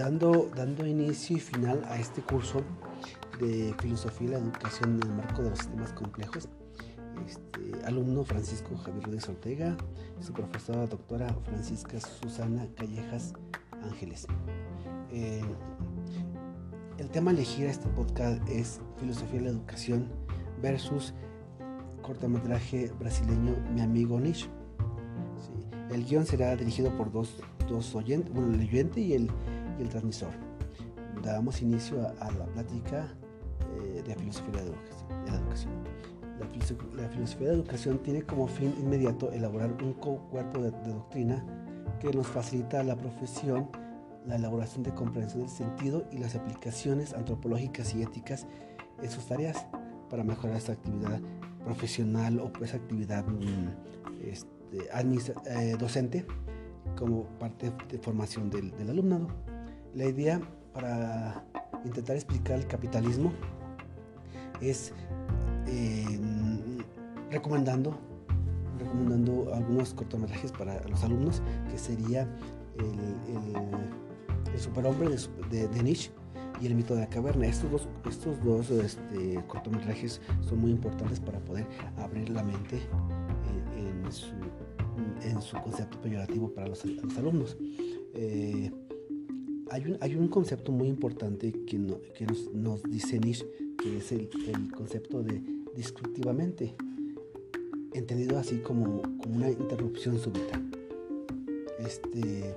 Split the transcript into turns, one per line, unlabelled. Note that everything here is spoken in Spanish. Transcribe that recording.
dando, dando inicio y final a este curso de filosofía y la educación en el marco de los sistemas complejos. Este, alumno Francisco Javier Rodríguez Ortega, su profesora doctora Francisca Susana Callejas Ángeles. Eh, el tema a elegir a este podcast es filosofía y la educación versus cortometraje brasileño Mi amigo Nish. El guion será dirigido por dos, dos oyentes, bueno, el oyente y el, y el transmisor. Damos inicio a, la plática eh, de filosofía de la educación. La, filosofía de la educación tiene como fin inmediato elaborar un cuerpo de, de doctrina que nos facilita la profesión, la elaboración de comprensión del sentido y las aplicaciones antropológicas y éticas en sus tareas para mejorar esta actividad profesional o pues actividad mm, este, eh, docente como parte de formación del, alumnado. La idea para intentar explicar el capitalismo es eh, recomendando, recomendando algunos cortometrajes para los alumnos, que sería el, el, superhombre de, de Nietzsche y El mito de la caverna. Estos dos, estos dos este, cortometrajes son muy importantes para poder abrir la mente en, su, en su, concepto peyorativo para los, alumnos. Eh, hay, un, hay un concepto muy importante que, que nos, dice Nietzsche, que es el, el concepto de descriptivamente, entendido así como, como una interrupción súbita. Este,